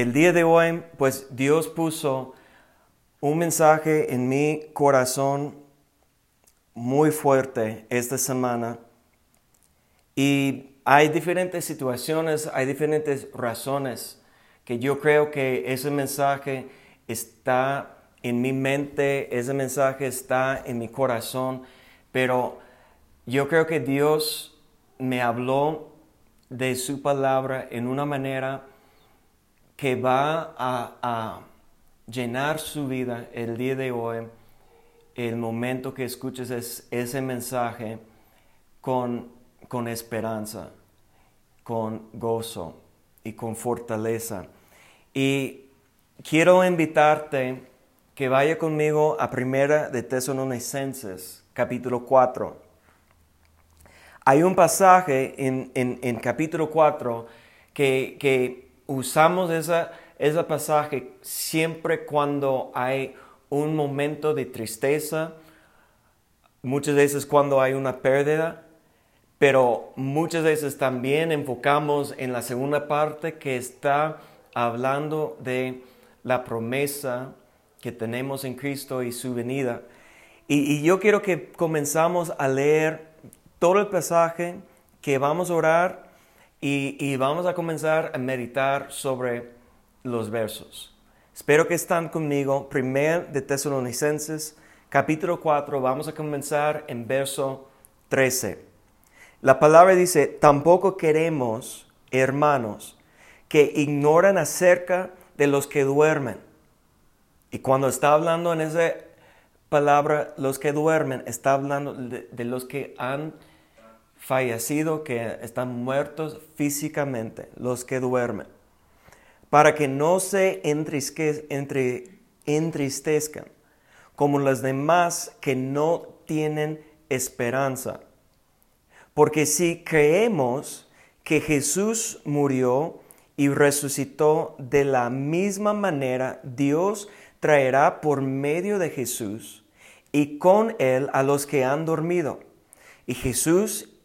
el día de hoy, pues Dios puso un mensaje en mi corazón muy fuerte esta semana. Y hay diferentes situaciones, hay diferentes razones que yo creo que ese mensaje está en mi mente, ese mensaje está en mi corazón, pero yo creo que Dios me habló de su palabra en una manera que va a, llenar su vida el día de hoy, el momento que escuches ese mensaje con, con esperanza, con gozo y con fortaleza. Y quiero invitarte que vaya conmigo a Primera de Tesalonicenses, capítulo 4. Hay un pasaje en, en, capítulo 4 que, que usamos esa, ese pasaje siempre cuando hay un momento de tristeza, muchas veces cuando hay una pérdida, pero muchas veces también enfocamos en la segunda parte que está hablando de la promesa que tenemos en Cristo y su venida. Y, yo quiero que comenzamos a leer todo el pasaje, que vamos a orar y, vamos a comenzar a meditar sobre los versos. Espero que están conmigo. Primer de Tesalonicenses, capítulo 4, vamos a comenzar en verso 13. La palabra dice, tampoco queremos, hermanos, que ignoran acerca de los que duermen. Y cuando está hablando en esa palabra, los que duermen, está hablando de los que han fallecido, que están muertos físicamente, los que duermen, para que no se entristezcan como los demás que no tienen esperanza. Porque si creemos que Jesús murió y resucitó de la misma manera, Dios traerá por medio de Jesús y con él a los que han dormido. Y Jesús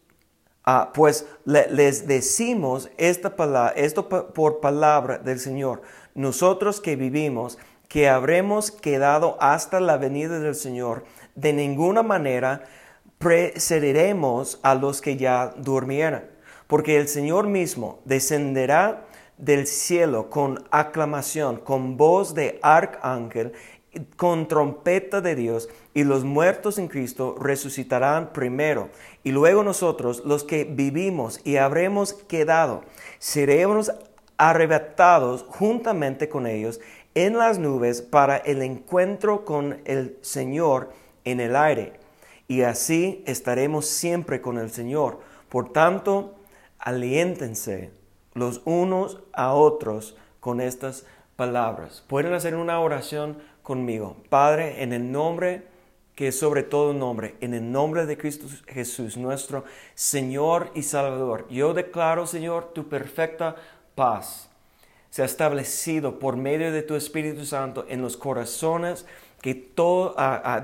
Ah, pues les decimos esta palabra, esto por palabra del Señor. Nosotros que vivimos, que habremos quedado hasta la venida del Señor, de ninguna manera precederemos a los que ya durmieran, porque el Señor mismo descenderá del cielo con aclamación, con voz de arcángel, con trompeta de Dios, y los muertos en Cristo resucitarán primero. Y luego nosotros, los que vivimos y habremos quedado, seremos arrebatados juntamente con ellos en las nubes para el encuentro con el Señor en el aire. Y así estaremos siempre con el Señor. Por tanto, aliéntense los unos a otros con estas palabras. Pueden hacer una oración conmigo. Padre, en el nombre que es sobre todo nombre, en el nombre de Cristo Jesús, nuestro Señor y Salvador. Yo declaro, Señor, tu perfecta paz se ha establecido por medio de tu Espíritu Santo en los corazones que todo,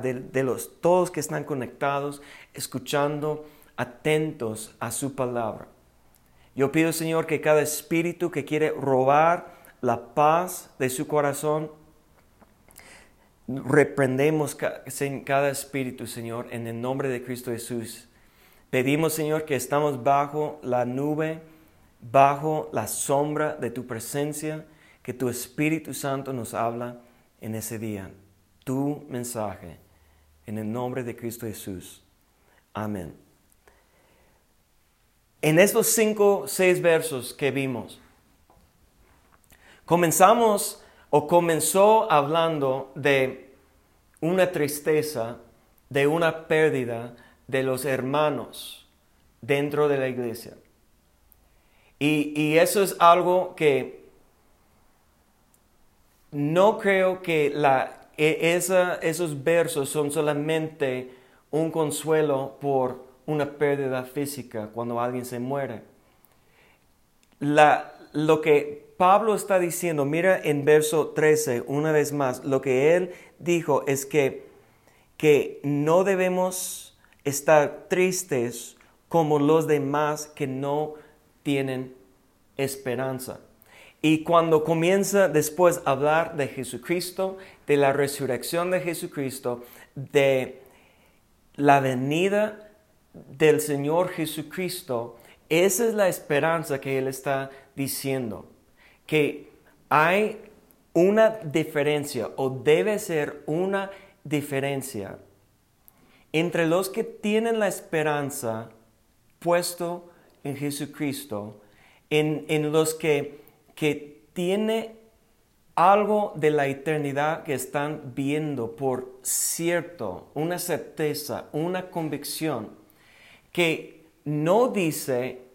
de, los, todos que están conectados, escuchando, atentos a su palabra. Yo pido, Señor, que cada espíritu que quiere robar la paz de su corazón, reprendemos cada espíritu, Señor, en el nombre de Cristo Jesús. Pedimos, Señor, que estamos bajo la nube, bajo la sombra de tu presencia, que tu Espíritu Santo nos habla en ese día. Tu mensaje, en el nombre de Cristo Jesús. Amén. En estos cinco, seis versos que vimos, comenzamos o comenzó hablando de una tristeza, de una pérdida de los hermanos dentro de la iglesia. Y, eso es algo que no creo que la, e, esos versos son solamente un consuelo por una pérdida física cuando alguien se muere. La, lo que Pablo está diciendo, mira en verso 13, una vez más, lo que él dijo es que, que no debemos estar tristes como los demás que no tienen esperanza. Y cuando comienza después a hablar de Jesucristo, de la resurrección de Jesucristo, de la venida del Señor Jesucristo, esa es la esperanza que Él está diciendo, que hay una diferencia o debe ser una diferencia entre los que tienen la esperanza puesto en Jesucristo, en, en los que, que tiene algo de la eternidad que están viendo por cierto, una certeza, una convicción, que no dice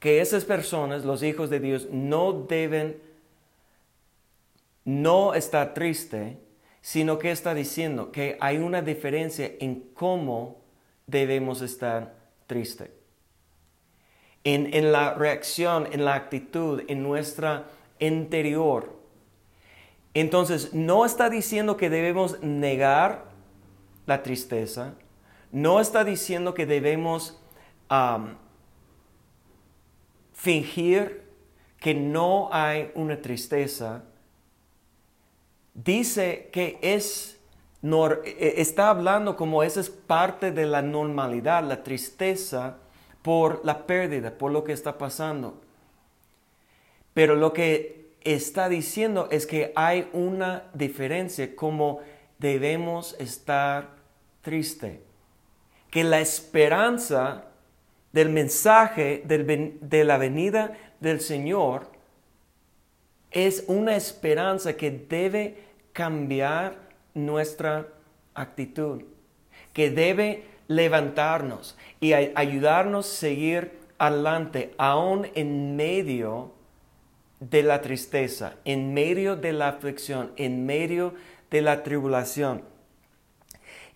que esas personas, los hijos de Dios, no deben no estar triste, sino que está diciendo que hay una diferencia en cómo debemos estar triste. En, en la reacción, en la actitud, en nuestra interior. Entonces, no está diciendo que debemos negar la tristeza, no está diciendo que debemos fingir que no hay una tristeza, dice que es, e, está hablando como esa es parte de la normalidad, la tristeza por la pérdida, por lo que está pasando. Pero lo que está diciendo es que hay una diferencia como debemos estar triste. Que la esperanza del mensaje de la venida del Señor es una esperanza que debe cambiar nuestra actitud, que debe levantarnos y ayudarnos a seguir adelante, aún en medio de la tristeza, en medio de la aflicción, en medio de la tribulación.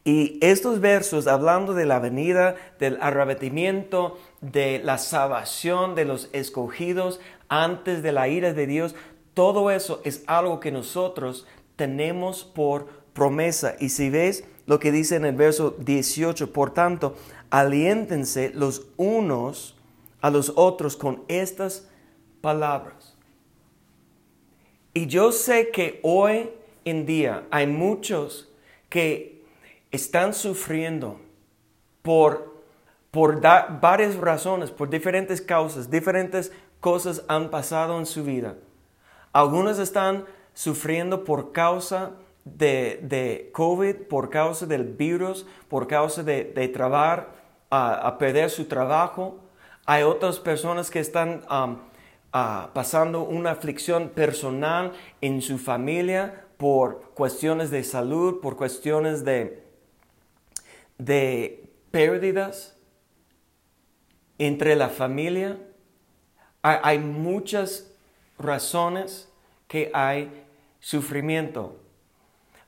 Y estos versos, hablando de la venida, del arrebatamiento, de la salvación de los escogidos antes de la ira de Dios, todo eso es algo que nosotros tenemos por promesa. Y si ves lo que dice en el verso 18, por tanto, aliéntense los unos a los otros con estas palabras. Y yo sé que hoy en día hay muchos que están sufriendo por, por varias razones, por diferentes causas, diferentes cosas han pasado en su vida. Algunos están sufriendo por causa de, COVID, por causa del virus, por causa de, de trabar, a perder su trabajo. Hay otras personas que están pasando una aflicción personal en su familia por cuestiones de salud, por cuestiones de, de pérdidas entre la familia. hay muchas razones que hay sufrimiento.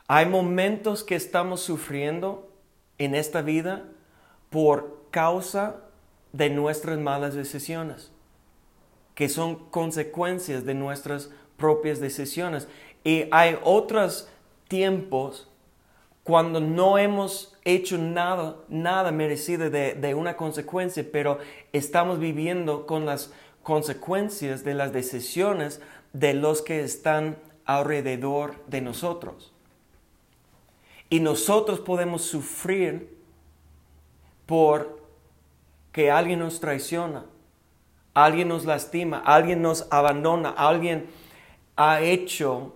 Hay momentos que estamos sufriendo en esta vida por causa de nuestras malas decisiones, que son consecuencias de nuestras propias decisiones. Y hay otros tiempos cuando no hemos hecho nada, nada merecido de, de una consecuencia, pero estamos viviendo con las consecuencias de las decisiones de los que están alrededor de nosotros. Y nosotros podemos sufrir por que alguien nos traiciona, alguien nos lastima, alguien nos abandona, alguien ha hecho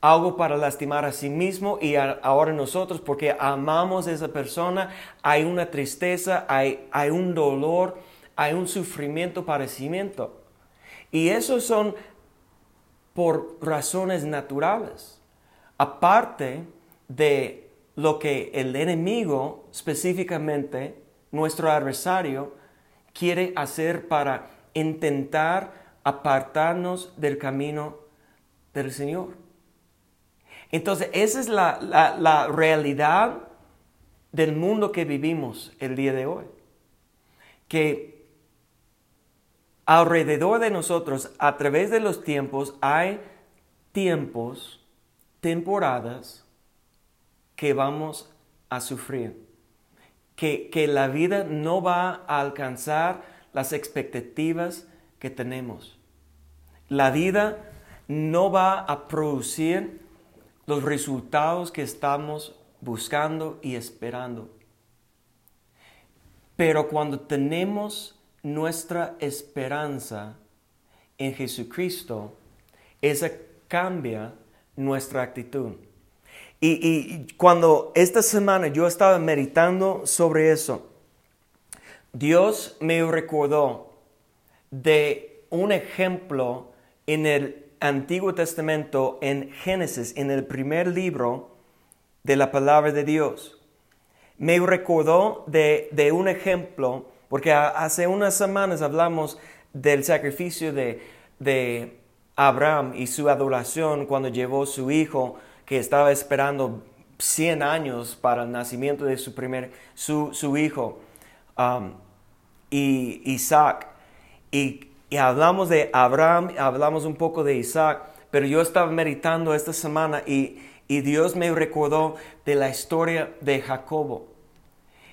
algo para lastimar a sí mismo y ahora nosotros, porque amamos a esa persona, hay una tristeza, hay, hay un dolor, hay un sufrimiento, padecimiento. Y esos son por razones naturales. Aparte de lo que el enemigo, específicamente nuestro adversario, quiere hacer para intentar apartarnos del camino del Señor. Entonces, esa es la, la realidad del mundo que vivimos el día de hoy. Que alrededor de nosotros, a través de los tiempos, hay tiempos, temporadas que vamos a sufrir. Que, que la vida no va a alcanzar las expectativas que tenemos. La vida no va a producir los resultados que estamos buscando y esperando. Pero cuando tenemos nuestra esperanza en Jesucristo, esa cambia nuestra actitud. Y, cuando esta semana yo estaba meditando sobre eso, Dios me recordó de un ejemplo en el Antiguo Testamento, en Génesis, en el primer libro de la palabra de Dios. Me recordó de, de un ejemplo, porque hace unas semanas hablamos del sacrificio de, de Abraham y su adoración cuando llevó su hijo que estaba esperando 100 años para el nacimiento de su primer, su, su hijo, um, Isaac. Y, y, hablamos de Abraham, hablamos un poco de Isaac, pero yo estaba meditando esta semana y, y Dios me recordó de la historia de Jacobo.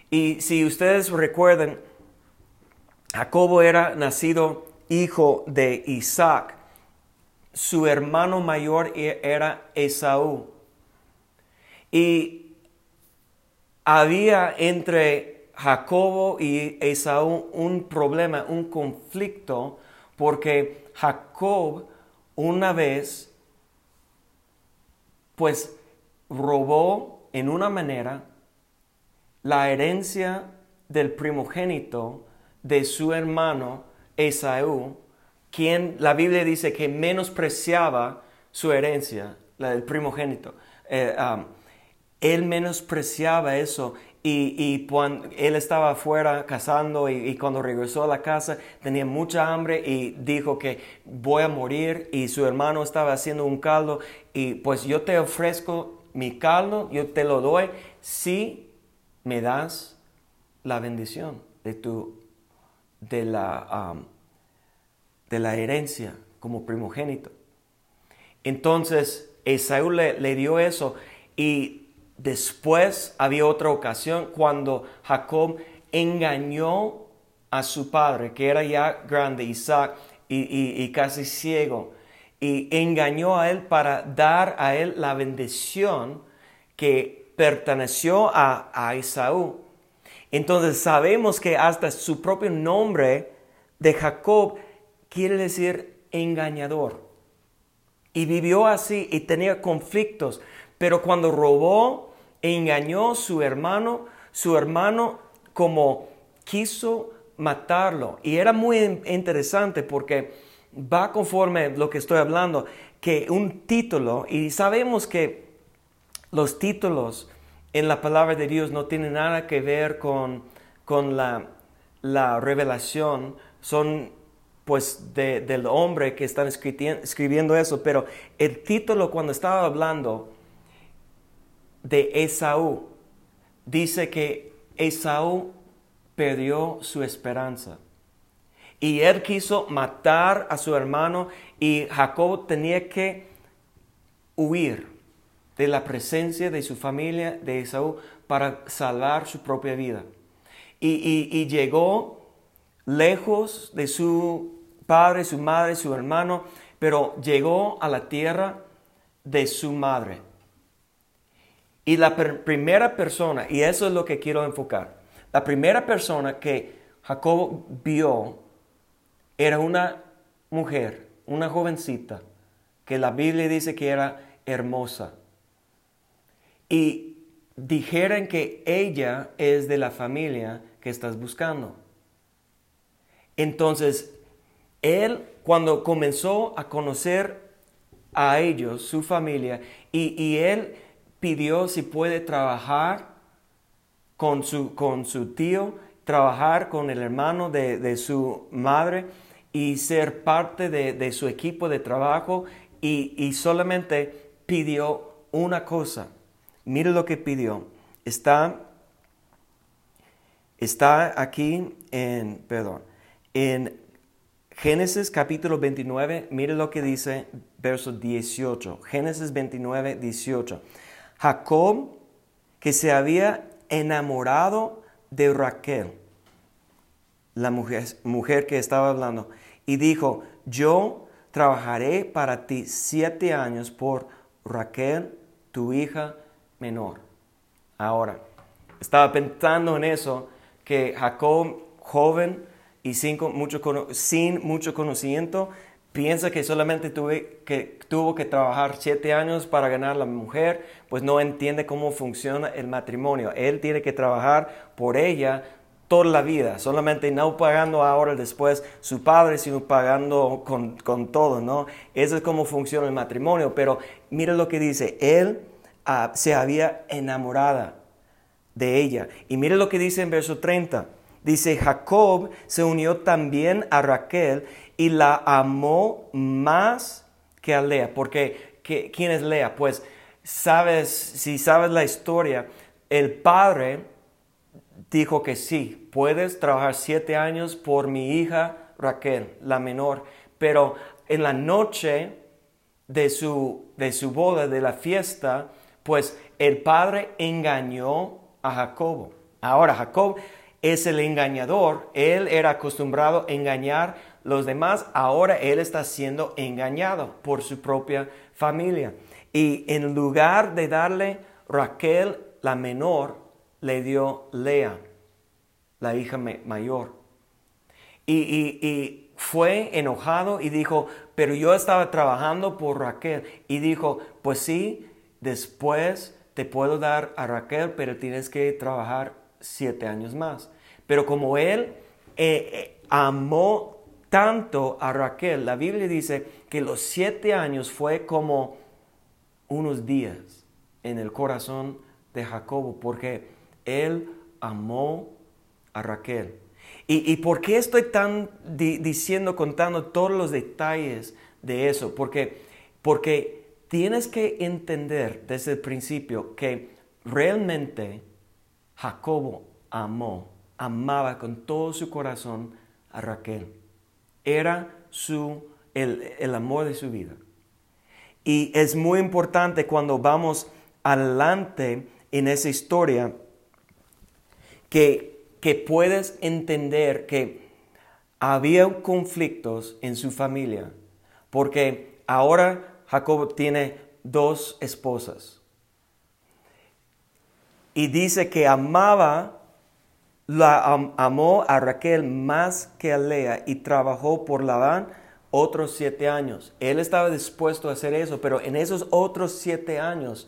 Y si ustedes recuerdan, Jacobo era nacido hijo de Isaac su hermano mayor e-, era Esaú. Y había entre Jacobo y Esaú un problema, un conflicto, porque Jacob una vez, pues, robó en una manera la herencia del primogénito de su hermano Esaú quien la Biblia dice que menospreciaba su herencia, la del primogénito. Eh, él menospreciaba eso y, cuando él estaba afuera cazando y, cuando regresó a la casa tenía mucha hambre y dijo que voy a morir y su hermano estaba haciendo un caldo y pues yo te ofrezco mi caldo, yo te lo doy si me das la bendición de tu, de la, de la herencia como primogénito. Entonces Esaú le, le dio eso y después había otra ocasión cuando Jacob engañó a su padre, que era ya grande, Isaac, y, casi ciego, y engañó a él para dar a él la bendición que perteneció a, a. Entonces sabemos que hasta su propio nombre de Jacob quiere decir engañador. Y vivió así y tenía conflictos, pero cuando robó engañó su hermano, su hermano como quiso matarlo. Y era muy interesante porque va conforme lo que estoy hablando, que un título, y sabemos que los títulos en la palabra de Dios no tienen nada que ver con, con la, la revelación, son pues del hombre que están escribiendo eso, pero el título cuando estaba hablando de Esaú, dice que Esaú perdió su esperanza. Y él quiso matar a su hermano y Jacob tenía que huir de la presencia de su familia de Esaú para salvar su propia vida. Y, y llegó lejos de su padre, su madre, su hermano, pero llegó a la tierra de su madre. Y la primera persona, y eso es lo que quiero enfocar, la primera persona que Jacobo vio era una mujer, una jovencita, que la Biblia dice que era hermosa. Y dijeron que ella es de la familia que estás buscando. Entonces, él cuando comenzó a conocer a ellos, su familia, y, él pidió si puede trabajar con su, con su tío, trabajar con el hermano de, su madre y ser parte de, su equipo de trabajo y, y, solamente pidió una cosa. Mire lo que pidió. Está, está aquí en, perdón, en Génesis capítulo 29, mire lo que dice verso 18. Génesis 29, 18. Jacob, que se había enamorado de Raquel, la mujer, mujer que estaba hablando, y dijo, yo trabajaré para ti siete años por Raquel, tu hija menor. Ahora, estaba pensando en eso, que Jacob, joven y sin mucho, sin mucho conocimiento, piensa que solamente tuve que, tuvo que trabajar siete años para ganar la mujer, pues no entiende cómo funciona el matrimonio. Él tiene que trabajar por ella toda la vida, solamente no pagando ahora después su padre, sino pagando con, todo, ¿no? Eso es cómo funciona el matrimonio, pero mira lo que dice, él ah, se había enamorada de ella. Y mire lo que dice en verso 30. Dice, Jacob se unió también a Raquel y la amó más que a Lea. Porque, ¿quién es Lea? Pues, sabes, si sabes la historia, el padre dijo que sí, puedes trabajar siete años por mi hija Raquel, la menor, pero en la noche de su, de su boda, de la fiesta, pues el padre engañó a Jacobo. Ahora, Jacob es el engañador, él era acostumbrado a engañar los demás, ahora él está siendo engañado por su propia familia. Y en lugar de darle Raquel, la menor, le dio Lea, la hija mayor. Y, fue enojado y dijo, pero yo estaba trabajando por Raquel. Y dijo, pues sí, después te puedo dar a Raquel, pero tienes que trabajar siete años más. Pero como él eh, eh, amó tanto a Raquel. La Biblia dice que los siete años fue como unos días en el corazón de Jacobo, porque él amó a Raquel. ¿Y, por qué estoy tan diciendo, contando todos los detalles de eso? Porque, porque tienes que entender desde el principio que realmente Jacobo amó, amaba con todo su corazón a Raquel era su, el, amor de su vida. Y es muy importante cuando vamos adelante en esa historia que, que puedes entender que había conflictos en su familia, porque ahora Jacob tiene dos esposas. Y dice que amaba la amó a Raquel más que a Lea y trabajó por Labán otros siete años. Él estaba dispuesto a hacer eso, pero en esos otros siete años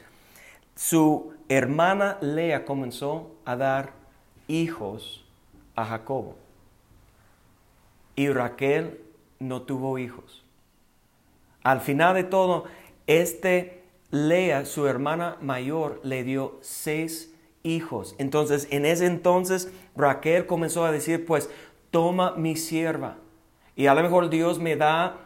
su hermana Lea comenzó a dar hijos a Jacobo. Y Raquel no tuvo hijos. Al final de todo, este Lea, su hermana mayor, le dio seis hijos. Entonces, en ese entonces, Raquel comenzó a decir, pues, toma mi sierva. Y a lo mejor Dios me da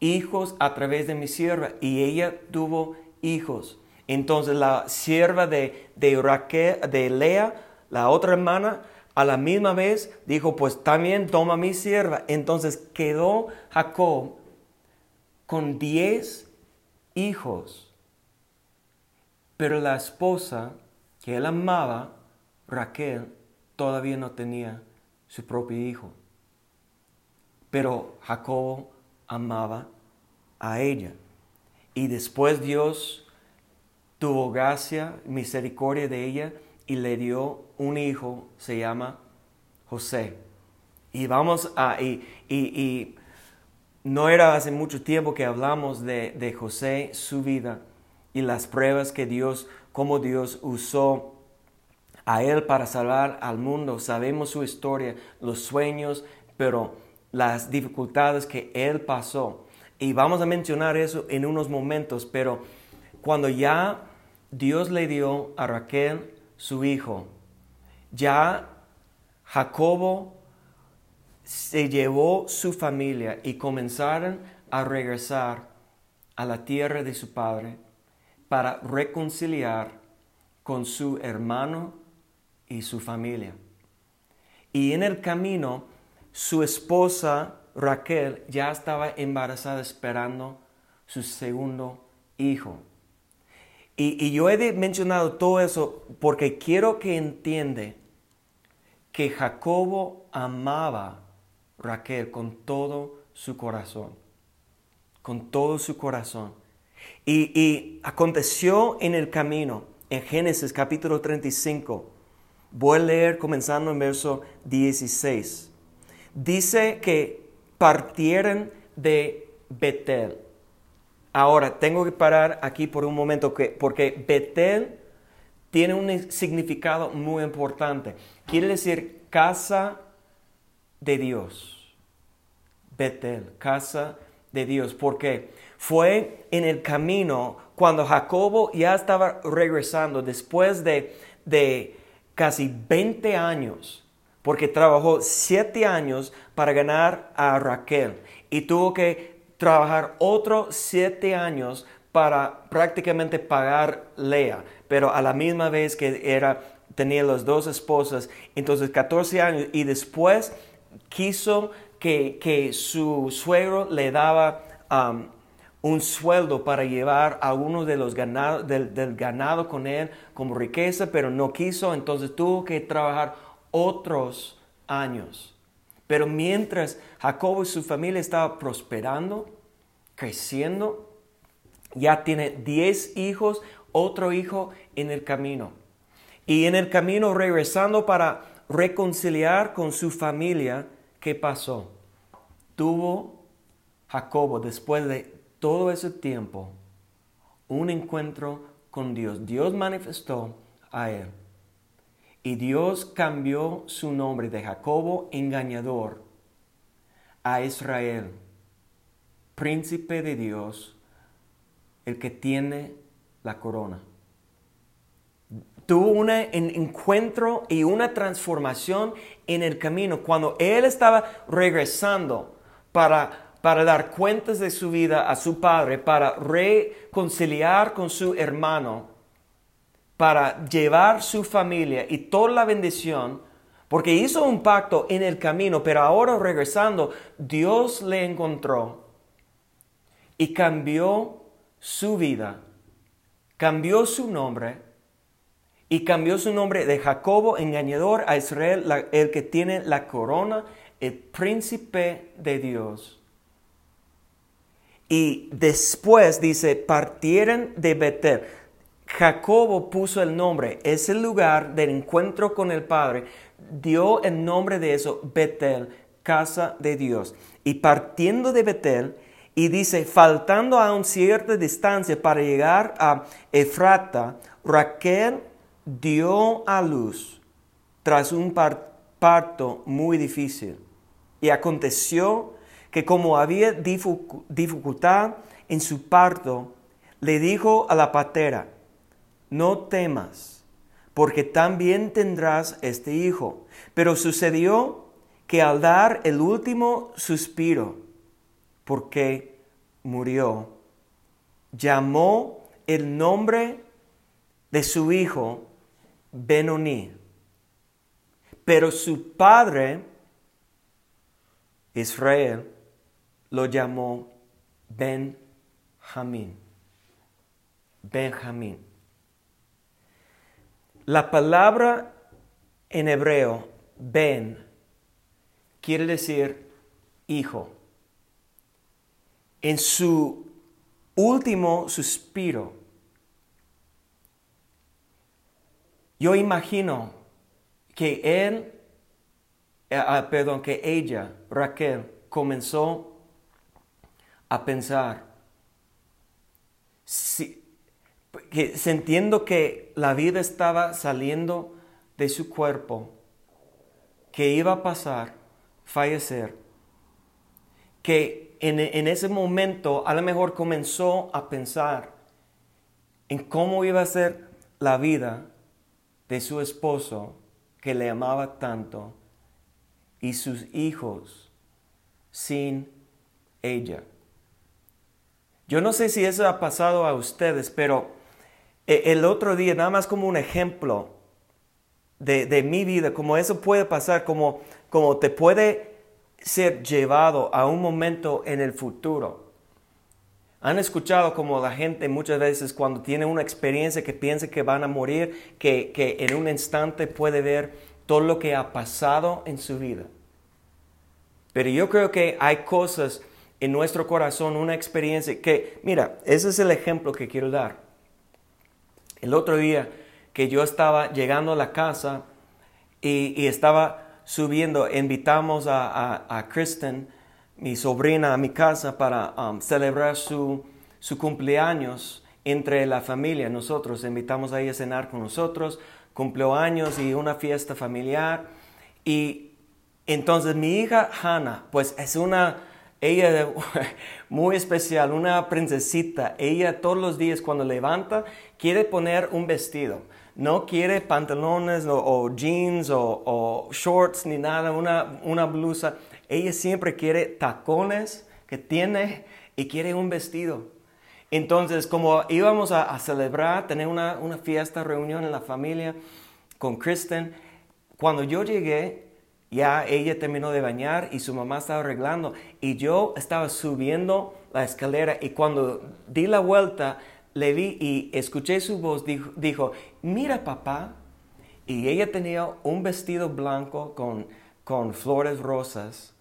hijos a través de mi sierva. Y ella tuvo hijos. Entonces, la sierva de, de Raquel, de Lea, la otra hermana, a la misma vez dijo, pues también toma mi sierva. Entonces quedó Jacob con diez hijos. Pero la esposa que él amaba, Raquel todavía no tenía su propio hijo. Pero Jacobo amaba a ella. Y después Dios tuvo gracia, misericordia de ella y le dio un hijo, se llama José. Y vamos a, y, y, no era hace mucho tiempo que hablamos de, de José, su vida y las pruebas que Dios cómo Dios usó a Él para salvar al mundo. Sabemos su historia, los sueños, pero las dificultades que Él pasó. Y vamos a mencionar eso en unos momentos, pero cuando ya Dios le dio a Raquel su hijo, ya Jacobo se llevó su familia y comenzaron a regresar a la tierra de su padre para reconciliar con su hermano y su familia. Y en el camino, su esposa Raquel ya estaba embarazada esperando su segundo hijo. Y, yo he mencionado todo eso porque quiero que entiende que Jacobo amaba a Raquel con todo su corazón. con todo su corazón. Y, aconteció en el camino, en Génesis capítulo 35, voy a leer comenzando en verso 16. Dice que partieron de Betel. Ahora, tengo que parar aquí por un momento que, porque Betel tiene un significado muy importante. Quiere decir casa de Dios. Betel, casa de Dios. Porque fue en el camino cuando Jacobo ya estaba regresando después de, de casi 20 años, porque trabajó 7 años para ganar a Raquel y tuvo que trabajar otros 7 años para prácticamente pagar Lea, pero a la misma vez que era, tenía las dos esposas, entonces 14 años y después quiso que, su suegro le daba un sueldo para llevar a uno de los ganados, del, del, ganado con él como riqueza, pero no quiso, entonces tuvo que trabajar otros años. Pero mientras Jacobo y su familia estaban prosperando, creciendo, ya tiene 10 hijos, otro hijo en el camino. Y en el camino regresando para reconciliar con su familia, ¿qué pasó? Tuvo Jacobo, después de todo ese tiempo, un encuentro con Dios. Dios manifestó a él. Y Dios cambió su nombre de Jacobo engañador a Israel, príncipe de Dios, el que tiene la corona. Tuvo un encuentro y una transformación en el camino cuando él estaba regresando para, para dar cuentas de su vida a su padre, para reconciliar con su hermano, para llevar su familia y toda la bendición, porque hizo un pacto en el camino, pero ahora regresando, Dios le encontró y cambió su vida, cambió su nombre y cambió su nombre de Jacobo, engañador, a Israel, el que tiene la corona, el príncipe de Dios. Y después dice, partieron de Betel. Jacobo puso el nombre, ese lugar del encuentro con el Padre, dio el nombre de eso, Betel, casa de Dios. Y partiendo de Betel, y dice, faltando a una cierta distancia para llegar a Efrata, Raquel dio a luz tras un parto muy difícil. Y aconteció que como había dificultad en su parto, le dijo a la patera, no temas, porque también tendrás este hijo. Pero sucedió que al dar el último suspiro, porque murió, llamó el nombre de su hijo Benoní. Pero su padre, Israel, lo llamó Benjamín. Benjamín. La palabra en hebreo, Ben, quiere decir hijo. En su último suspiro, yo imagino que él, eh, ah, perdón, que ella, Raquel, comenzó a pensar, que, sintiendo que la vida estaba saliendo de su cuerpo, que iba a pasar, fallecer, que en, en ese momento a lo mejor comenzó a pensar en cómo iba a ser la vida de su esposo que le amaba tanto y sus hijos sin ella. Yo no sé si eso ha pasado a ustedes, pero eh, el otro día, nada más como un ejemplo de, mi vida, como eso puede pasar, como, como te puede ser llevado a un momento en el futuro. Han escuchado como la gente muchas veces cuando tiene una experiencia que piensa que van a morir, que, que en un instante puede ver todo lo que ha pasado en su vida. Pero yo creo que hay cosas en nuestro corazón una experiencia que, mira, ese es el ejemplo que quiero dar. El otro día que yo estaba llegando a la casa y, estaba subiendo, invitamos a, Kristen, mi sobrina, a mi casa para um, celebrar su, su cumpleaños entre la familia. Nosotros invitamos a ella a cenar con nosotros, cumpleaños y una fiesta familiar. Y entonces mi hija Hannah, pues es una ella muy especial, una princesita. Ella todos los días cuando levanta quiere poner un vestido. No quiere pantalones o, jeans o, shorts ni nada, una, una blusa. Ella siempre quiere tacones que tiene y quiere un vestido. Entonces, como íbamos a, celebrar, tener una, una, fiesta, reunión en la familia con Kristen, cuando yo llegué, ya ella terminó de bañar y su mamá estaba arreglando. Y yo estaba subiendo la escalera y cuando di la vuelta le vi y escuché su voz, dijo, dijo mira papá, y ella tenía un vestido blanco con, con flores rosas.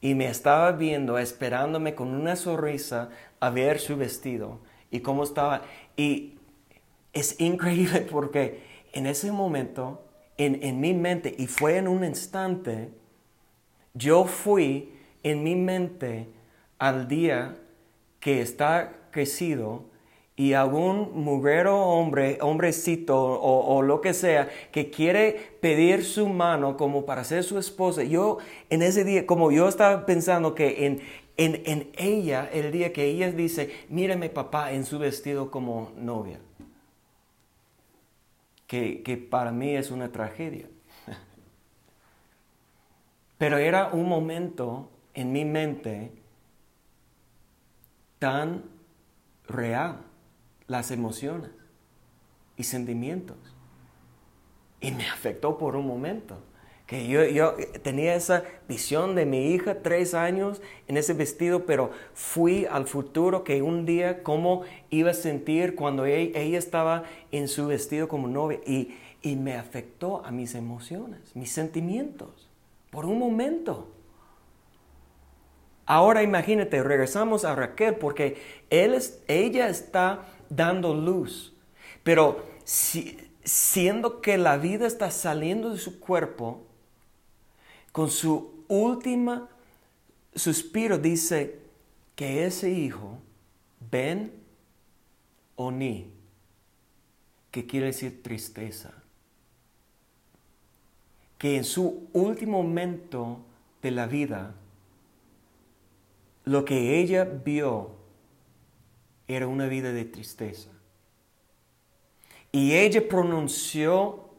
Y me estaba viendo, esperándome con una sonrisa a ver su vestido y cómo estaba. Y es increíble porque en ese momento en, mi mente y fue en un instante, yo fui en mi mente al día que está crecido y algún mugrero hombre, hombrecito o, o, lo que sea, que quiere pedir su mano como para ser su esposa, yo en ese día, como yo estaba pensando que en, en, en ella, el día que ella dice, mírame papá en su vestido como novia que, para mí es una tragedia. Pero era un momento en mi mente tan real, las emociones y sentimientos. Y me afectó por un momento que yo, yo, tenía esa visión de mi hija, tres años, en ese vestido, pero fui al futuro que un día cómo iba a sentir cuando ella, estaba en su vestido como novia y, y me afectó a mis emociones, mis sentimientos, por un momento. Ahora imagínate, regresamos a Raquel porque él ella está dando luz, pero si, siendo que la vida está saliendo de su cuerpo, con su última suspiro dice que ese hijo, Ben Oni, que quiere decir tristeza, que en su último momento de la vida, lo que ella vio era una vida de tristeza. Y ella pronunció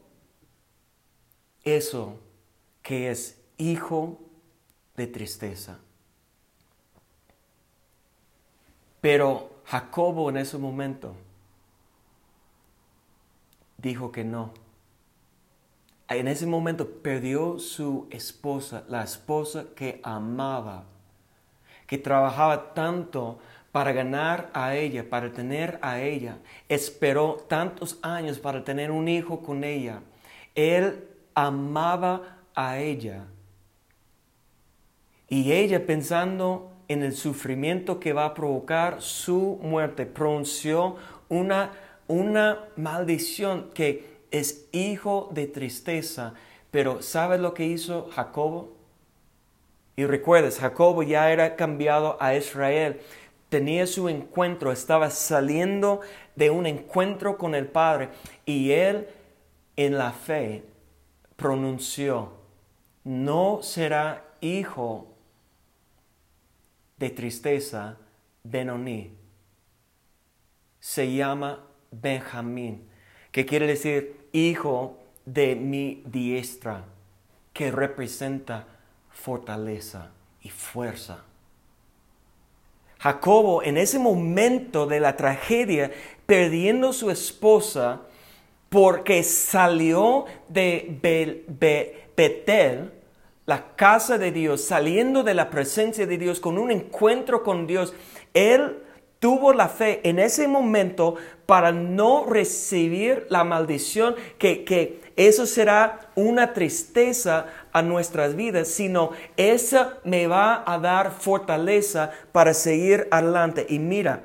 eso que es hijo de tristeza. Pero Jacobo en ese momento dijo que no. En ese momento perdió su esposa, la esposa que amaba, que trabajaba tanto para ganar a ella, para tener a ella. Esperó tantos años para tener un hijo con ella. Él amaba a ella y ella pensando en el sufrimiento que va a provocar su muerte, pronunció una, una maldición que es hijo de tristeza. Pero ¿sabes lo que hizo Jacobo? Y recuerdas, Jacobo ya era cambiado a Israel. Tenía su encuentro, estaba saliendo de un encuentro con el Padre. Y él en la fe pronunció, no será hijo de tristeza, Benoni. Se llama Benjamín, que quiere decir hijo de mi diestra, que representa fortaleza y fuerza. Jacobo, en ese momento de la tragedia, perdiendo su esposa, porque salió de Betel, la casa de Dios, saliendo de la presencia de Dios, con un encuentro con Dios, Él tuvo la fe en ese momento para no recibir la maldición que, eso será una tristeza a nuestras vidas, sino eso me va a dar fortaleza para seguir adelante. Y mira,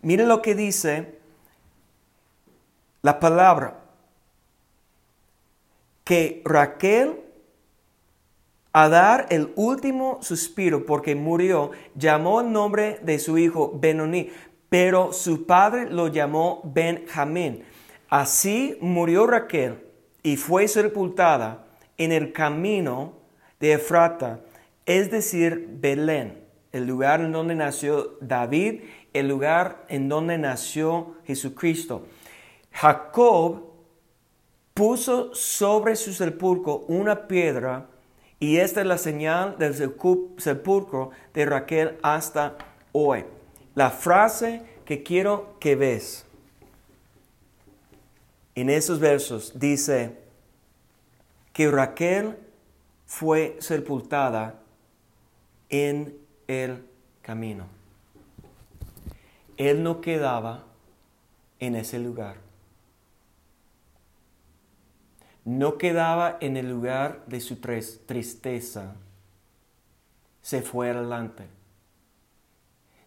mira lo que dice la palabra, que Raquel a dar el último suspiro porque murió, llamó el nombre de su hijo Benoní, pero su padre lo llamó Benjamín. Así murió Raquel y fue sepultada en el camino de Efrata, es decir, Belén, el lugar en donde nació David, el lugar en donde nació Jesucristo. Jacob puso sobre su sepulcro una piedra y esta es la señal del sepulcro de Raquel hasta hoy. La frase que quiero que ves en esos versos dice que Raquel fue sepultada en el camino. Él no quedaba en ese lugar no quedaba en el lugar de su tristeza, se fue adelante,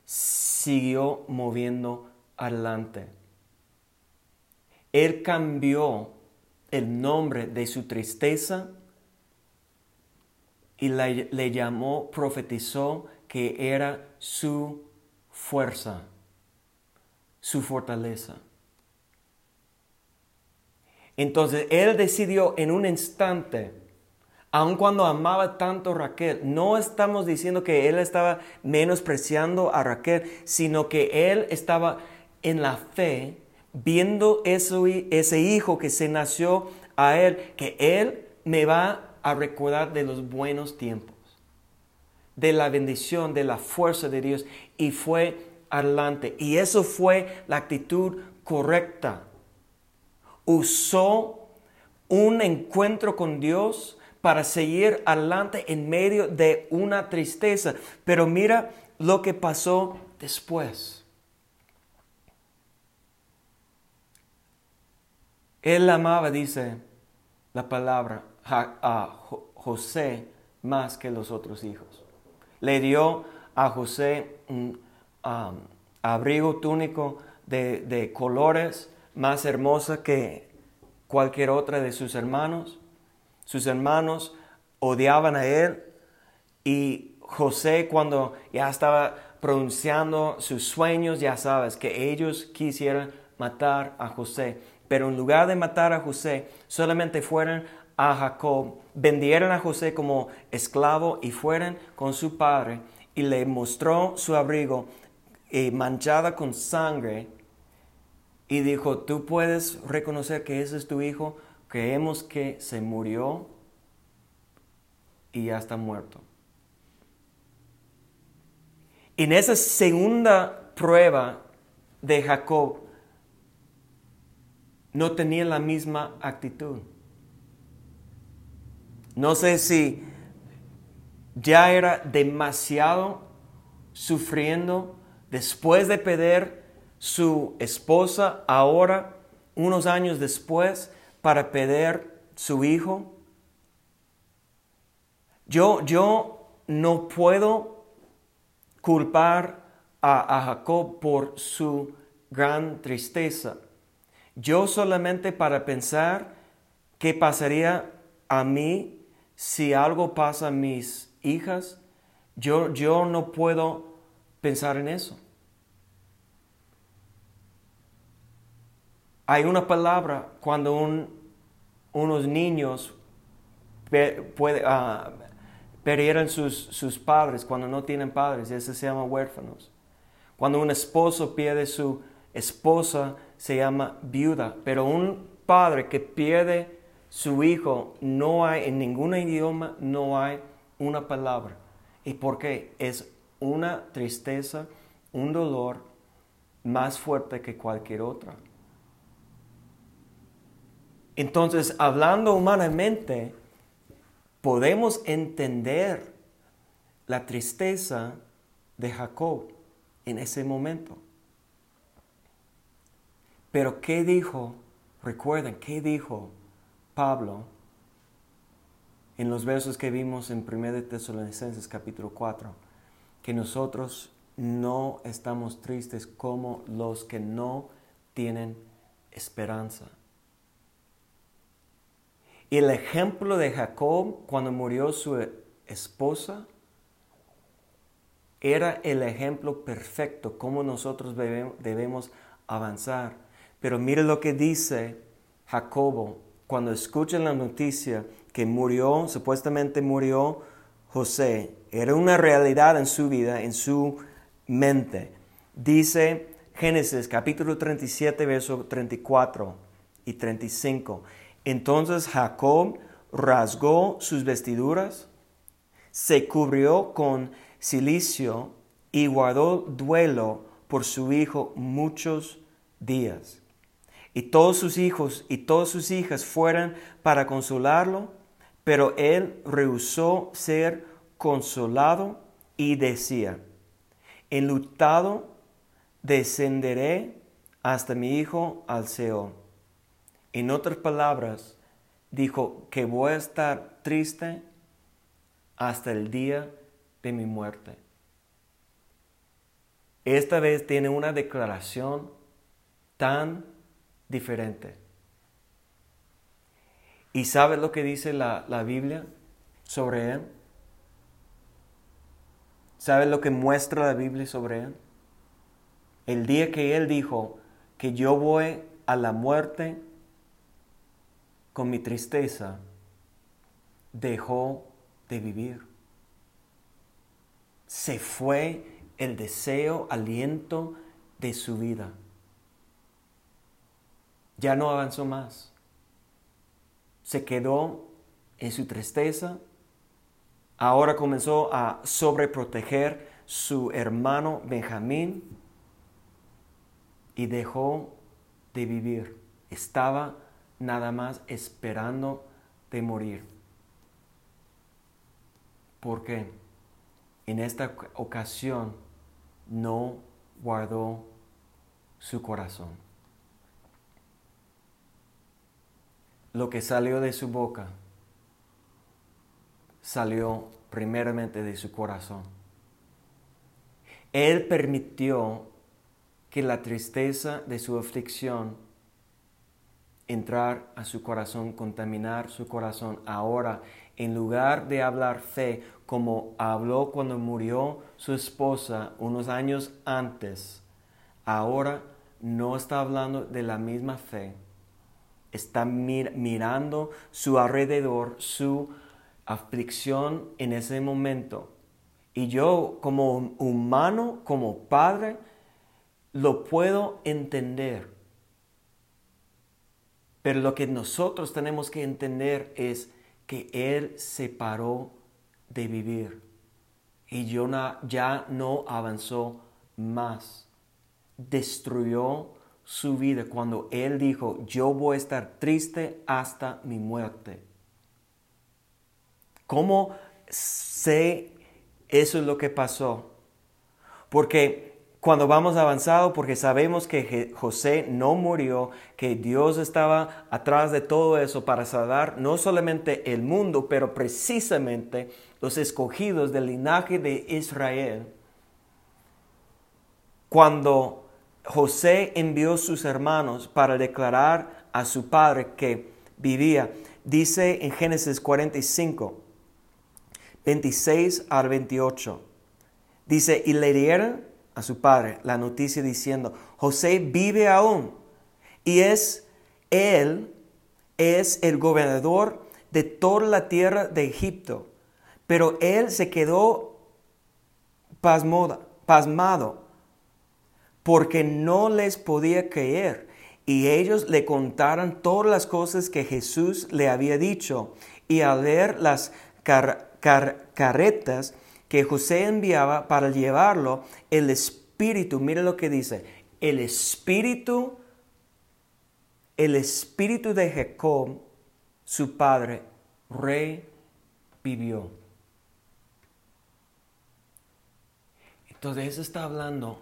siguió moviendo adelante. Él cambió el nombre de su tristeza y le llamó, profetizó que era su fuerza, su fortaleza. Entonces él decidió en un instante, aun cuando amaba tanto a Raquel, no estamos diciendo que él estaba menospreciando a Raquel, sino que él estaba en la fe, viendo ese hijo que se nació a él, que él me va a recordar de los buenos tiempos, de la bendición, de la fuerza de Dios, y fue adelante. Y eso fue la actitud correcta usó un encuentro con Dios para seguir adelante en medio de una tristeza. Pero mira lo que pasó después. Él amaba, dice la palabra, a José más que los otros hijos. Le dio a José un um, abrigo túnico de, de colores más hermosa que cualquier otra de sus hermanos. Sus hermanos odiaban a él y José cuando ya estaba pronunciando sus sueños, ya sabes, que ellos quisieran matar a José. Pero en lugar de matar a José, solamente fueron a Jacob, vendieron a José como esclavo y fueron con su padre y le mostró su abrigo eh, manchada con sangre y dijo, tú puedes reconocer que ese es tu hijo, creemos que se murió y ya está muerto. En esa segunda prueba de Jacob, no tenía la misma actitud. No sé si ya era demasiado sufriendo después de perder su esposa ahora, unos años después, para pedir su hijo? Yo, yo no puedo culpar a, a Jacob por su gran tristeza. Yo solamente para pensar qué pasaría a mí si algo pasa a mis hijas, yo, yo no puedo pensar en eso. Hay una palabra cuando unos niños puede, uh, perdieron sus, sus, padres, cuando no tienen padres, eso se llama huérfanos. Cuando un esposo pierde su esposa, se llama viuda. Pero un padre que pierde su hijo, no hay, en ningún idioma, no hay una palabra. ¿Y por qué? Es una tristeza, un dolor más fuerte que cualquier otra. Entonces, hablando humanamente, podemos entender la tristeza de Jacob en ese momento. Pero ¿qué dijo? Recuerden, ¿qué dijo Pablo en los versos que vimos en 1 Tesalonicenses capítulo 4, que nosotros no estamos tristes como los que no tienen esperanza. Y el ejemplo de Jacob cuando murió su esposa era el ejemplo perfecto, como nosotros debemos avanzar. Pero mire lo que dice Jacobo cuando escuchan la noticia que murió, supuestamente murió José. Era una realidad en su vida, en su mente. Dice Génesis capítulo 37, verso 34 y 35. Entonces Jacob rasgó sus vestiduras, se cubrió con silicio y guardó duelo por su hijo muchos días. Y todos sus hijos y todas sus hijas fueron para consolarlo, pero él rehusó ser consolado y decía, enlutado descenderé hasta mi hijo al. En otras palabras, dijo que voy a estar triste hasta el día de mi muerte. Esta vez tiene una declaración tan diferente. ¿Y sabe lo que dice la, la Biblia sobre él? ¿Sabe lo que muestra la Biblia sobre él? El día que él dijo que yo voy a la muerte con mi tristeza, dejó de vivir. Se fue el deseo, aliento de su vida. Ya no avanzó más. Se quedó en su tristeza. Ahora comenzó a sobreproteger su hermano Benjamín y dejó de vivir. Estaba nada más esperando de morir. ¿Por qué? En esta ocasión no guardó su corazón. Lo que salió de su boca salió primeramente de su corazón. Él permitió que la tristeza de su aflicción entrar a su corazón, contaminar su corazón. Ahora, en lugar de hablar fe como habló cuando murió su esposa unos años antes, ahora no está hablando de la misma fe. Está mirando su alrededor, su aflicción en ese momento. Y yo como humano, como padre, lo puedo entender. Pero lo que nosotros tenemos que entender es que Él se paró de vivir y ya no avanzó más. Destruyó su vida cuando Él dijo, yo voy a estar triste hasta mi muerte. ¿Cómo sé eso es lo que pasó? Porque cuando vamos avanzado, porque sabemos que José no murió, que Dios estaba atrás de todo eso para salvar no solamente el mundo, pero precisamente los escogidos del linaje de Israel. Cuando José envió sus hermanos para declarar a su padre que vivía, dice en Génesis 45, 26 al 28, dice, y le dieron a su padre la noticia diciendo, José vive aún y es él, es el gobernador de toda la tierra de Egipto. Pero él se quedó pasmado porque no les podía creer. Y ellos le contaron todas las cosas que Jesús le había dicho. Y al ver las carretas que José enviaba para llevarlo, el espíritu, mire lo que dice, el espíritu, el espíritu de Jacob, su padre, revivió. Entonces eso está hablando,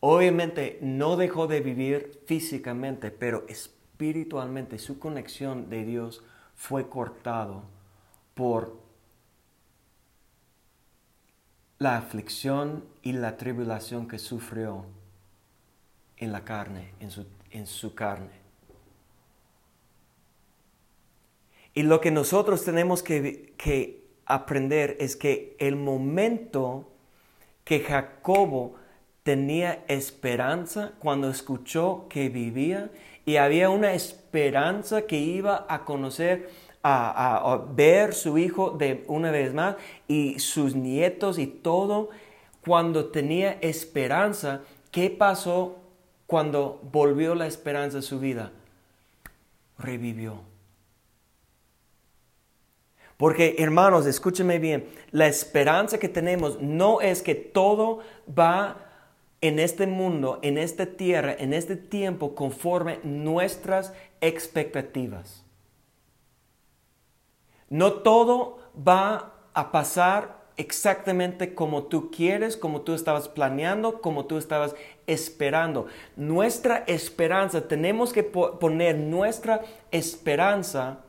obviamente no dejó de vivir físicamente, pero espiritualmente su conexión de Dios fue cortado por la aflicción y la tribulación que sufrió en la carne, en su, en su carne. Y lo que nosotros tenemos que, que aprender es que el momento que Jacobo tenía esperanza cuando escuchó que vivía y había una esperanza que iba a conocer, a, ver su hijo de una vez más y sus nietos y todo. Cuando tenía esperanza, ¿qué pasó cuando volvió la esperanza a su vida? Revivió. Porque hermanos, escúcheme bien, la esperanza que tenemos no es que todo va en este mundo, en esta tierra, en este tiempo, conforme nuestras expectativas. No todo va a pasar exactamente como tú quieres, como tú estabas planeando, como tú estabas esperando. Nuestra esperanza, tenemos que poner nuestra esperanza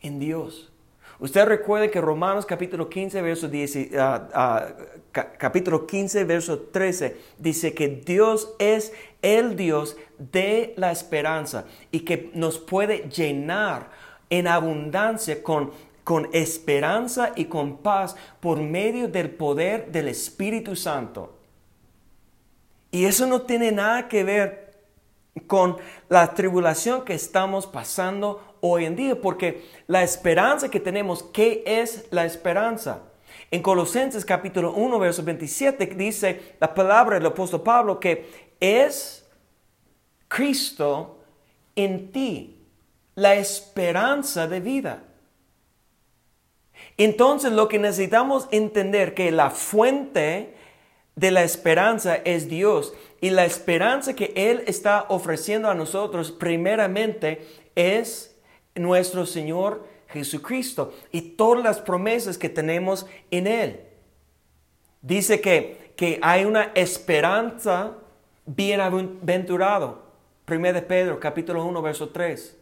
en Dios. Usted recuerde que Romanos capítulo 15, verso, 10, ah, ah, capítulo 15, verso 13 dice que Dios es el Dios de la esperanza y que nos puede llenar en abundancia con, con esperanza y con paz por medio del poder del Espíritu Santo. Y eso no tiene nada que ver con la tribulación que estamos pasando hoy en día, porque la esperanza que tenemos, ¿qué es la esperanza? En Colosenses capítulo 1, verso 27 dice la palabra del apóstol Pablo que es Cristo en ti, la esperanza de vida. Entonces lo que necesitamos entender que la fuente de la esperanza es Dios y la esperanza que Él está ofreciendo a nosotros primeramente es nuestro Señor Jesucristo y todas las promesas que tenemos en Él. Dice que, que hay una esperanza bienaventurado. 1 de Pedro, capítulo 1, verso 3.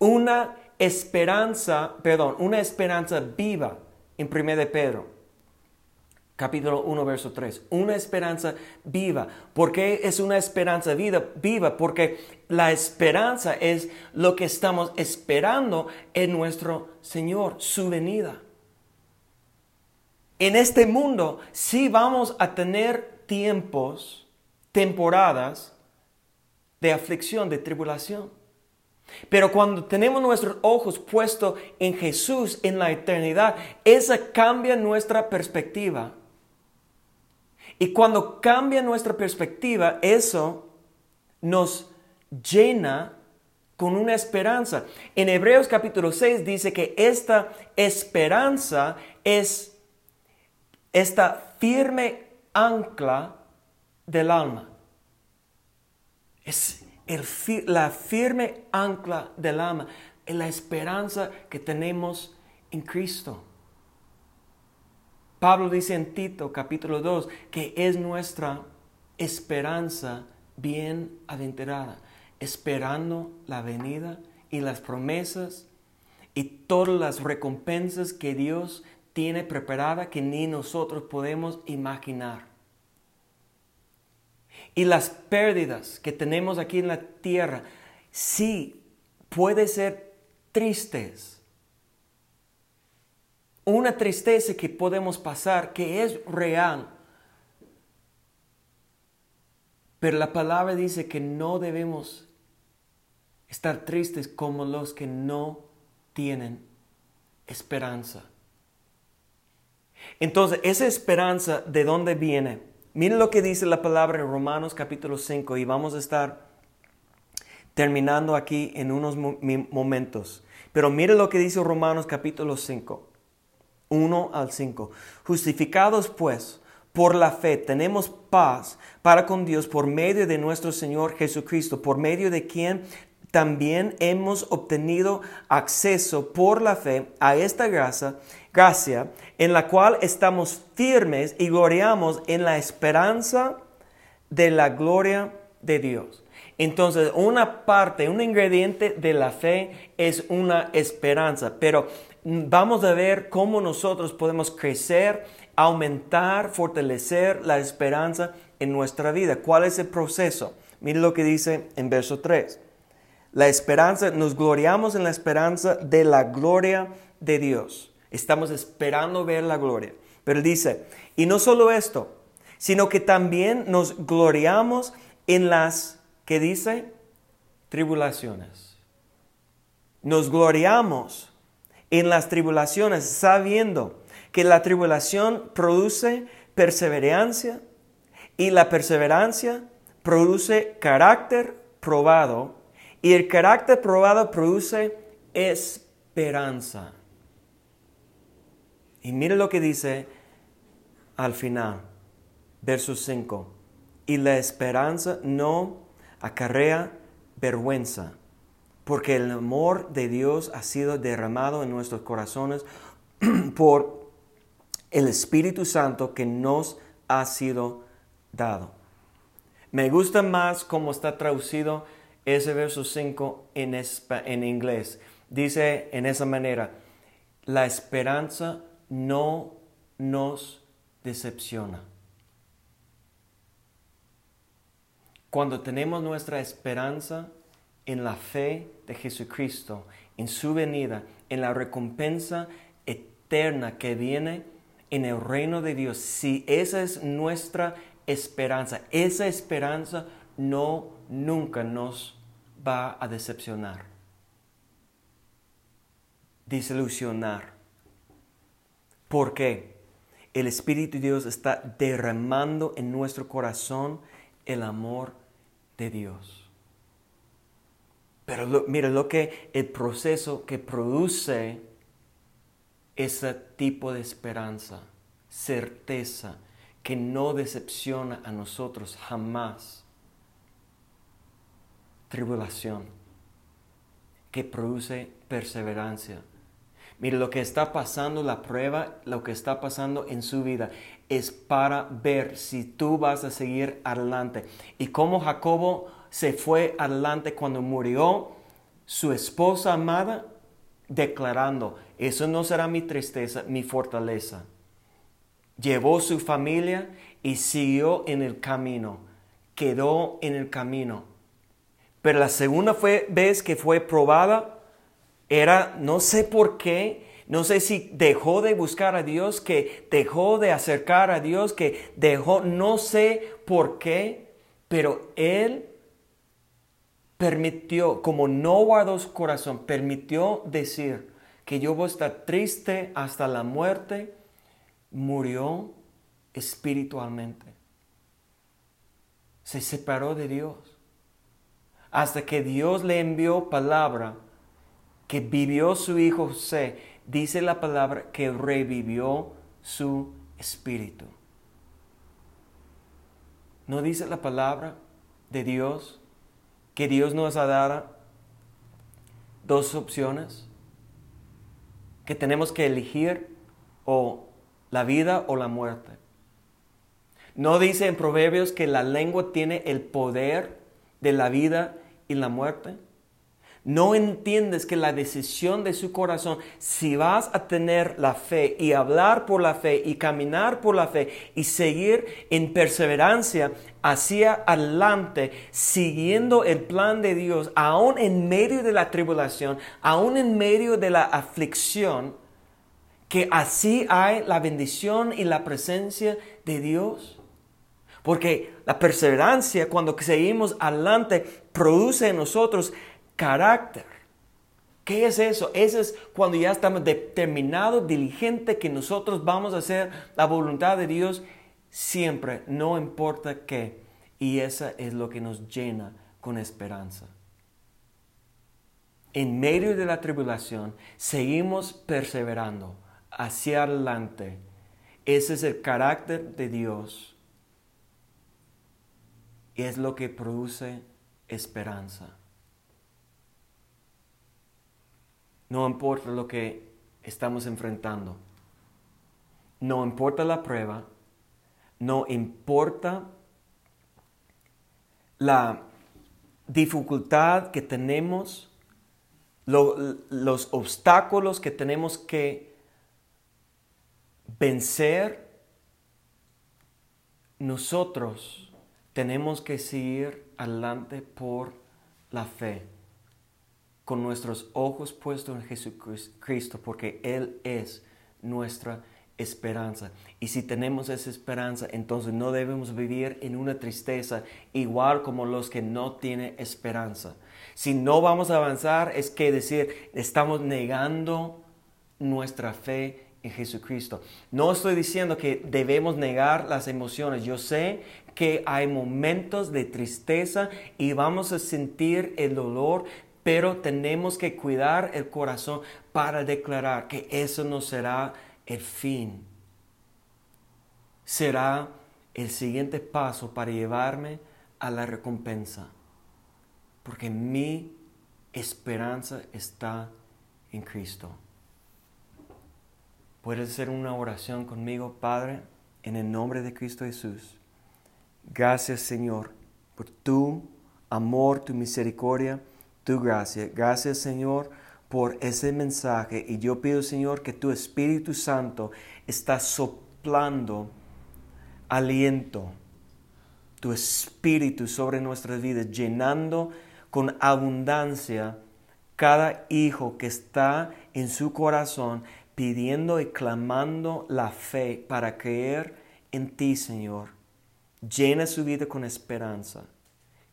Una esperanza, perdón, una esperanza viva en 1 de Pedro capítulo 1, verso 3. Una esperanza viva. ¿Por qué es una esperanza vida, viva? Porque la esperanza es lo que estamos esperando en nuestro Señor, su venida. En este mundo sí vamos a tener tiempos, temporadas de aflicción, de tribulación. Pero cuando tenemos nuestros ojos puestos en Jesús, en la eternidad, esa cambia nuestra perspectiva y cuando cambia nuestra perspectiva, eso nos llena con una esperanza. En Hebreos capítulo 6 dice que esta esperanza es esta firme ancla del alma. Es la firme ancla del alma, es la esperanza que tenemos en Cristo. Pablo dice en Tito capítulo 2 que es nuestra esperanza bien aventurada, esperando la venida y las promesas y todas las recompensas que Dios tiene preparada que ni nosotros podemos imaginar. Y las pérdidas que tenemos aquí en la tierra, sí, puede ser tristes, una tristeza que podemos pasar que es real. Pero la palabra dice que no debemos estar tristes como los que no tienen esperanza. Entonces, esa esperanza, ¿de dónde viene? Miren lo que dice la palabra en Romanos capítulo 5 y vamos a estar terminando aquí en unos momentos. Pero miren lo que dice Romanos capítulo 5. 1 al 5. Justificados pues por la fe tenemos paz para con Dios por medio de nuestro Señor Jesucristo, por medio de quien también hemos obtenido acceso por la fe a esta gracia, gracia en la cual estamos firmes y gloriamos en la esperanza de la gloria de Dios. Entonces, una parte, un ingrediente de la fe es una esperanza, pero vamos a ver cómo nosotros podemos crecer, aumentar, fortalecer la esperanza en nuestra vida. ¿Cuál es el proceso? Mire lo que dice en verso 3. La esperanza, nos gloriamos en la esperanza de la gloria de Dios. Estamos esperando ver la gloria. Pero dice, y no solo esto, sino que también nos gloriamos en las, ¿qué dice? Tribulaciones. Nos gloriamos en las tribulaciones sabiendo que la tribulación produce perseverancia y la perseverancia produce carácter probado y el carácter probado produce esperanza. Y mire lo que dice al final, verso 5. Y la esperanza no acarrea vergüenza, porque el amor de Dios ha sido derramado en nuestros corazones por el Espíritu Santo que nos ha sido dado. Me gusta más cómo está traducido ese verso 5 en, en inglés. Dice en esa manera, la esperanza no nos decepciona. Cuando tenemos nuestra esperanza en la fe de Jesucristo, en su venida, en la recompensa eterna que viene en el reino de Dios, si esa es nuestra esperanza, esa esperanza no nunca nos va a decepcionar, desilusionar. Porque el Espíritu de Dios está derramando en nuestro corazón el amor de Dios. Pero mira lo que el proceso que produce ese tipo de esperanza, certeza, que no decepciona a nosotros jamás. Tribulación, que produce perseverancia. Mire, lo que está pasando, la prueba, lo que está pasando en su vida es para ver si tú vas a seguir adelante. Y como Jacobo se fue adelante cuando murió su esposa amada, declarando, eso no será mi tristeza, mi fortaleza llevó su familia y siguió en el camino, quedó en el camino. Pero la segunda vez que fue probada era, no sé por qué, no sé si dejó de buscar a Dios, que dejó de acercar a Dios, que dejó, no sé por qué, pero Él permitió, como no guardó su corazón, permitió decir que yo voy a estar triste hasta la muerte, murió espiritualmente. Se separó de Dios. Hasta que Dios le envió palabra que vivió su hijo José, dice la palabra que revivió su espíritu. ¿No dice la palabra de Dios que Dios nos ha dado dos opciones? Que tenemos que elegir o la vida o la muerte. No dice en Proverbios que la lengua tiene el poder de la vida y la muerte. No entiendes que la decisión de su corazón, si vas a tener la fe y hablar por la fe y caminar por la fe y seguir en perseverancia hacia adelante, siguiendo el plan de Dios, aún en medio de la tribulación, aún en medio de la aflicción, que así hay la bendición y la presencia de Dios? Porque la perseverancia, cuando seguimos adelante, produce en nosotros carácter. ¿Qué es eso? Eso es cuando ya estamos determinados, diligentes, que nosotros vamos a hacer la voluntad de Dios siempre, no importa qué. Y esa es lo que nos llena con esperanza. En medio de la tribulación, seguimos perseverando hacia adelante. Ese es el carácter de Dios. Y es lo que produce esperanza. No importa lo que estamos enfrentando. No importa la prueba. No importa la dificultad que tenemos, los obstáculos que tenemos que vencer, nosotros tenemos que seguir adelante por la fe, con nuestros ojos puestos en Jesucristo, porque Él es nuestra esperanza. Y si tenemos esa esperanza, entonces no debemos vivir en una tristeza igual como los que no tienen esperanza. Si no vamos a avanzar, es que decir, estamos negando nuestra fe en Jesucristo. No estoy diciendo que debemos negar las emociones. Yo sé que hay momentos de tristeza y vamos a sentir el dolor, pero tenemos que cuidar el corazón para declarar que eso no será el fin. Será el siguiente paso para llevarme a la recompensa. Porque mi esperanza está en Cristo. Puedes hacer una oración conmigo, Padre, en el nombre de Cristo Jesús. Gracias, Señor, por tu amor, tu misericordia, tu gracia. Gracias, Señor, por ese mensaje. Y yo pido, Señor, que tu Espíritu Santo está soplando aliento, tu Espíritu sobre nuestras vidas, llenando con abundancia cada hijo que está en su corazón pidiendo y clamando la fe para creer en ti, Señor. Llena su vida con esperanza,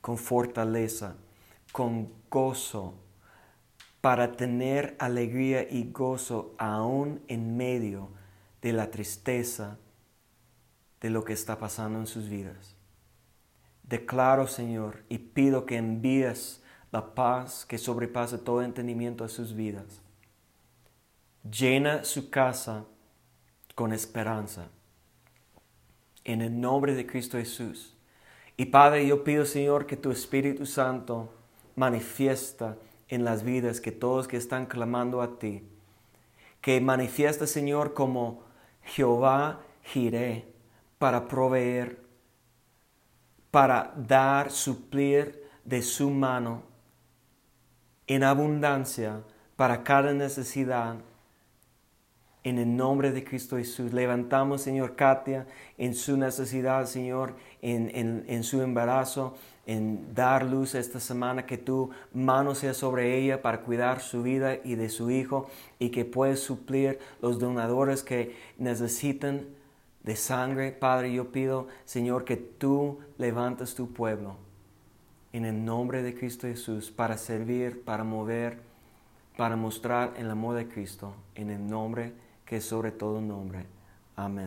con fortaleza, con gozo, para tener alegría y gozo aún en medio de la tristeza de lo que está pasando en sus vidas. Declaro, Señor, y pido que envíes la paz que sobrepasa todo entendimiento a sus vidas llena su casa con esperanza. En el nombre de Cristo Jesús. Y Padre, yo pido, Señor, que tu Espíritu Santo manifiesta en las vidas que todos que están clamando a ti. Que manifiesta, Señor, como Jehová giré para proveer, para dar, suplir de su mano en abundancia para cada necesidad en el nombre de Cristo Jesús. Levantamos, Señor, Katia en su necesidad, Señor, en, su embarazo, en dar luz esta semana, que tu mano sea sobre ella para cuidar su vida y de su hijo y que puedas suplir los donadores que necesitan de sangre. Padre, yo pido, Señor, que tú levantes tu pueblo en el nombre de Cristo Jesús para servir, para mover, para mostrar el amor de Cristo en el nombre que sobre todo nombre. Amén.